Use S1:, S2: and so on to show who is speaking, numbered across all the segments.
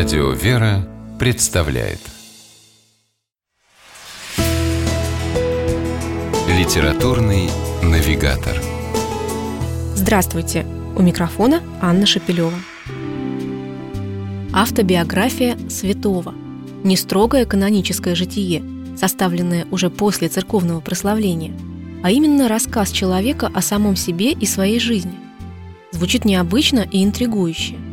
S1: Радио «Вера» представляет Литературный навигатор
S2: Здравствуйте! У микрофона Анна Шапилева. Автобиография святого. Не строгое каноническое житие, составленное уже после церковного прославления, а именно рассказ человека о самом себе и своей жизни. Звучит необычно и интригующе –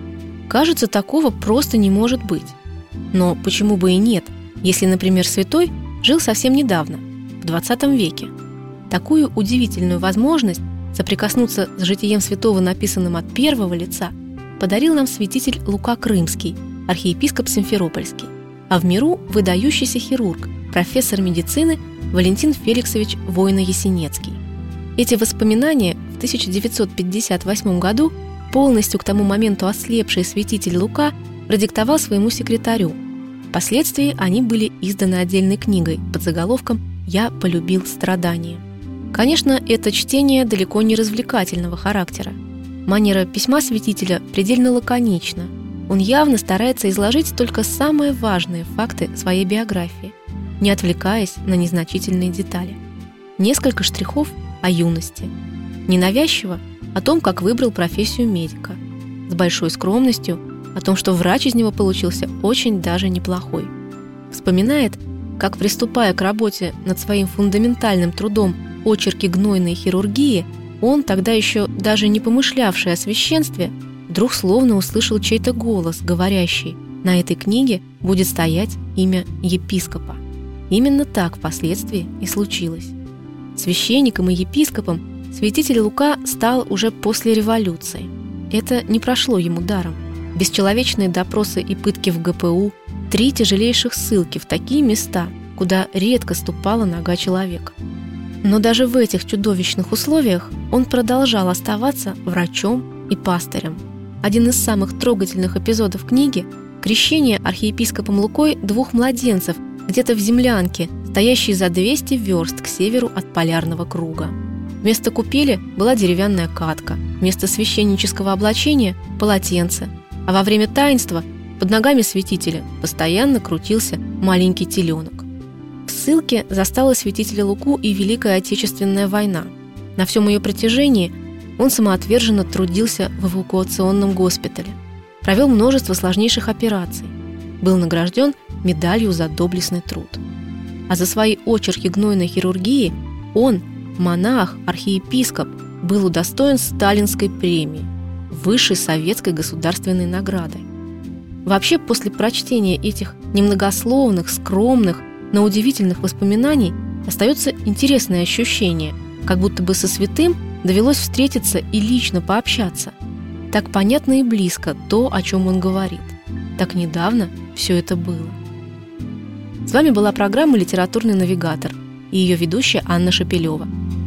S2: Кажется, такого просто не может быть. Но почему бы и нет, если, например, святой жил совсем недавно, в 20 веке? Такую удивительную возможность соприкоснуться с житием святого, написанным от первого лица, подарил нам святитель Лука Крымский, архиепископ Симферопольский, а в миру выдающийся хирург, профессор медицины Валентин Феликсович Воина-Ясенецкий. Эти воспоминания в 1958 году полностью к тому моменту ослепший святитель Лука продиктовал своему секретарю. Впоследствии они были изданы отдельной книгой под заголовком «Я полюбил страдания». Конечно, это чтение далеко не развлекательного характера. Манера письма святителя предельно лаконична. Он явно старается изложить только самые важные факты своей биографии, не отвлекаясь на незначительные детали. Несколько штрихов о юности. Ненавязчиво о том, как выбрал профессию медика, с большой скромностью о том, что врач из него получился очень даже неплохой. Вспоминает, как, приступая к работе над своим фундаментальным трудом «Очерки гнойной хирургии», он, тогда еще даже не помышлявший о священстве, вдруг словно услышал чей-то голос, говорящий «На этой книге будет стоять имя епископа». Именно так впоследствии и случилось. Священником и епископом Святитель Лука стал уже после революции. Это не прошло ему даром. Бесчеловечные допросы и пытки в ГПУ, три тяжелейших ссылки в такие места, куда редко ступала нога человека. Но даже в этих чудовищных условиях он продолжал оставаться врачом и пастырем. Один из самых трогательных эпизодов книги – крещение архиепископом Лукой двух младенцев где-то в землянке, стоящей за 200 верст к северу от полярного круга. Вместо купели была деревянная катка, вместо священнического облачения – полотенце, а во время таинства под ногами святителя постоянно крутился маленький теленок. В ссылке застала святителя Луку и Великая Отечественная война. На всем ее протяжении он самоотверженно трудился в эвакуационном госпитале, провел множество сложнейших операций, был награжден медалью за доблестный труд. А за свои очерки гнойной хирургии он – монах, архиепископ, был удостоен сталинской премии, высшей советской государственной награды. Вообще, после прочтения этих немногословных, скромных, но удивительных воспоминаний остается интересное ощущение, как будто бы со святым довелось встретиться и лично пообщаться. Так понятно и близко то, о чем он говорит. Так недавно все это было. С вами была программа «Литературный навигатор» и ее ведущая Анна Шапилева –